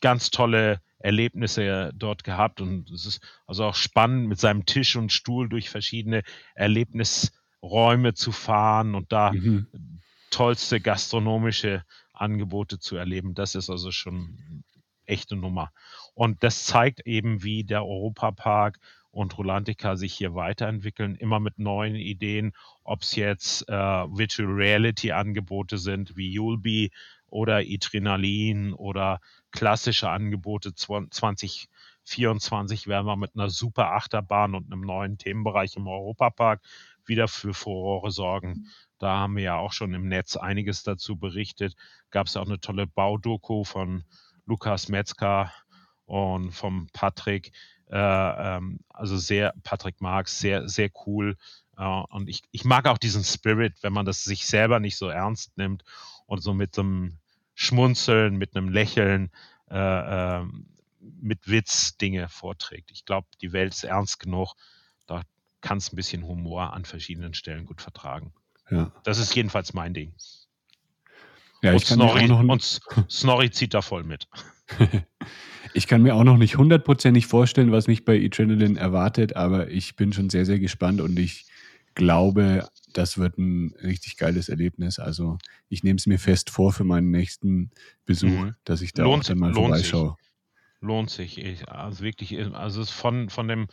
ganz tolle Erlebnisse dort gehabt und es ist also auch spannend, mit seinem Tisch und Stuhl durch verschiedene Erlebnisräume zu fahren und da mhm. tollste gastronomische Angebote zu erleben. Das ist also schon echte Nummer. Und das zeigt eben, wie der Europapark und Rolantica sich hier weiterentwickeln, immer mit neuen Ideen, ob es jetzt äh, Virtual Reality Angebote sind wie Yulby oder Adrenalin oder klassische Angebote 2024 werden wir mit einer super Achterbahn und einem neuen Themenbereich im Europapark wieder für Furore sorgen. Da haben wir ja auch schon im Netz einiges dazu berichtet. Gab es auch eine tolle Baudoku von Lukas Metzger und vom Patrick. Äh, ähm, also sehr, Patrick Marx, sehr, sehr cool. Äh, und ich, ich mag auch diesen Spirit, wenn man das sich selber nicht so ernst nimmt und so mit einem Schmunzeln, mit einem Lächeln, äh, äh, mit Witz Dinge vorträgt. Ich glaube, die Welt ist ernst genug. Da kann es ein bisschen Humor an verschiedenen Stellen gut vertragen. Ja. Das ist jedenfalls mein Ding. Ja, und, Snorri, und Snorri zieht da voll mit. ich kann mir auch noch nicht hundertprozentig vorstellen, was mich bei Adrenaline erwartet, aber ich bin schon sehr, sehr gespannt und ich glaube, das wird ein richtig geiles Erlebnis. Also ich nehme es mir fest vor für meinen nächsten Besuch, mhm. dass ich da lohnt auch dann mal vorbeischaue. Sich. Lohnt sich. Also wirklich, also es ist von, von dem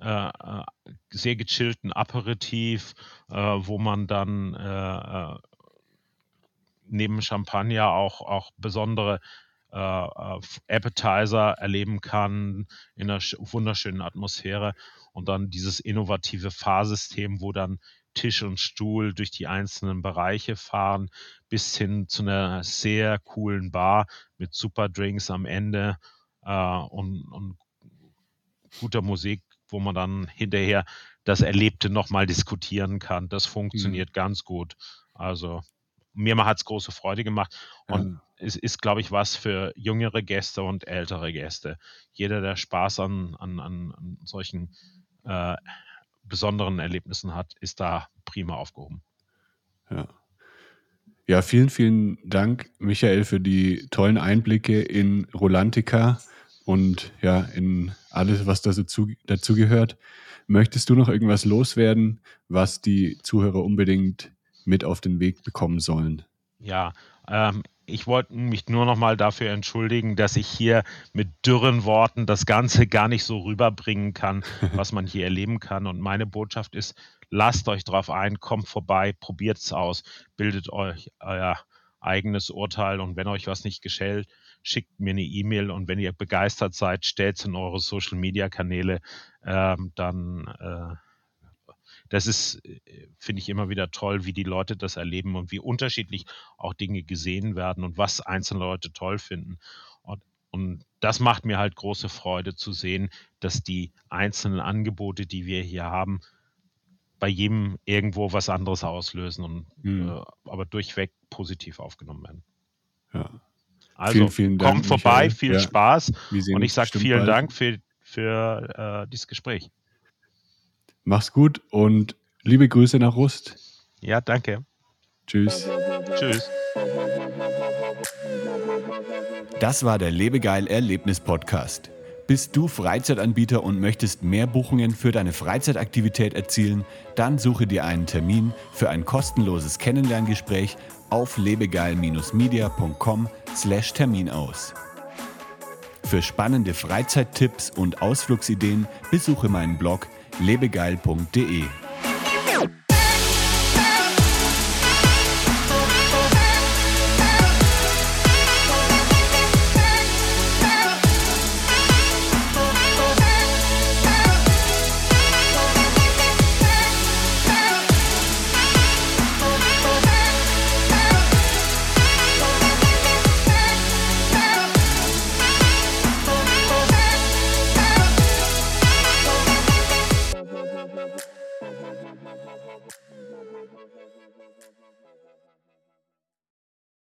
äh, äh, sehr gechillten Aperitif, äh, wo man dann äh, äh neben Champagner auch, auch besondere äh, Appetizer erleben kann in einer wunderschönen Atmosphäre und dann dieses innovative Fahrsystem, wo dann Tisch und Stuhl durch die einzelnen Bereiche fahren, bis hin zu einer sehr coolen Bar mit super Drinks am Ende äh, und, und guter Musik, wo man dann hinterher das Erlebte nochmal diskutieren kann. Das funktioniert mhm. ganz gut. Also mir hat es große Freude gemacht und ja. es ist, glaube ich, was für jüngere Gäste und ältere Gäste. Jeder, der Spaß an, an, an solchen äh, besonderen Erlebnissen hat, ist da prima aufgehoben. Ja. Ja, vielen, vielen Dank, Michael, für die tollen Einblicke in Rolantica und ja, in alles, was dazu, dazu gehört. Möchtest du noch irgendwas loswerden, was die Zuhörer unbedingt mit auf den Weg bekommen sollen? Ja, ähm, ich wollte mich nur noch mal dafür entschuldigen, dass ich hier mit dürren Worten das Ganze gar nicht so rüberbringen kann, was man hier erleben kann. Und meine Botschaft ist, lasst euch drauf ein, kommt vorbei, probiert es aus, bildet euch euer eigenes Urteil. Und wenn euch was nicht geschält, schickt mir eine E-Mail. Und wenn ihr begeistert seid, stellt es in eure Social-Media-Kanäle, ähm, dann äh, das ist, äh, finde ich immer wieder toll, wie die Leute das erleben und wie unterschiedlich auch Dinge gesehen werden und was einzelne Leute toll finden. Und, und das macht mir halt große Freude zu sehen, dass die einzelnen Angebote, die wir hier haben, bei jedem irgendwo was anderes auslösen und mhm. äh, aber durchweg positiv aufgenommen werden. Ja. Also vielen, vielen Dank, kommt vorbei, Michael. viel ja. Spaß und ich sage vielen bald. Dank für, für äh, dieses Gespräch. Mach's gut und liebe Grüße nach Rust. Ja, danke. Tschüss. Tschüss. Das war der Lebegeil Erlebnis Podcast. Bist du Freizeitanbieter und möchtest mehr Buchungen für deine Freizeitaktivität erzielen? Dann suche dir einen Termin für ein kostenloses Kennenlerngespräch auf lebegeil-media.com/termin aus. Für spannende Freizeittipps und Ausflugsideen besuche meinen Blog lebegeil.de.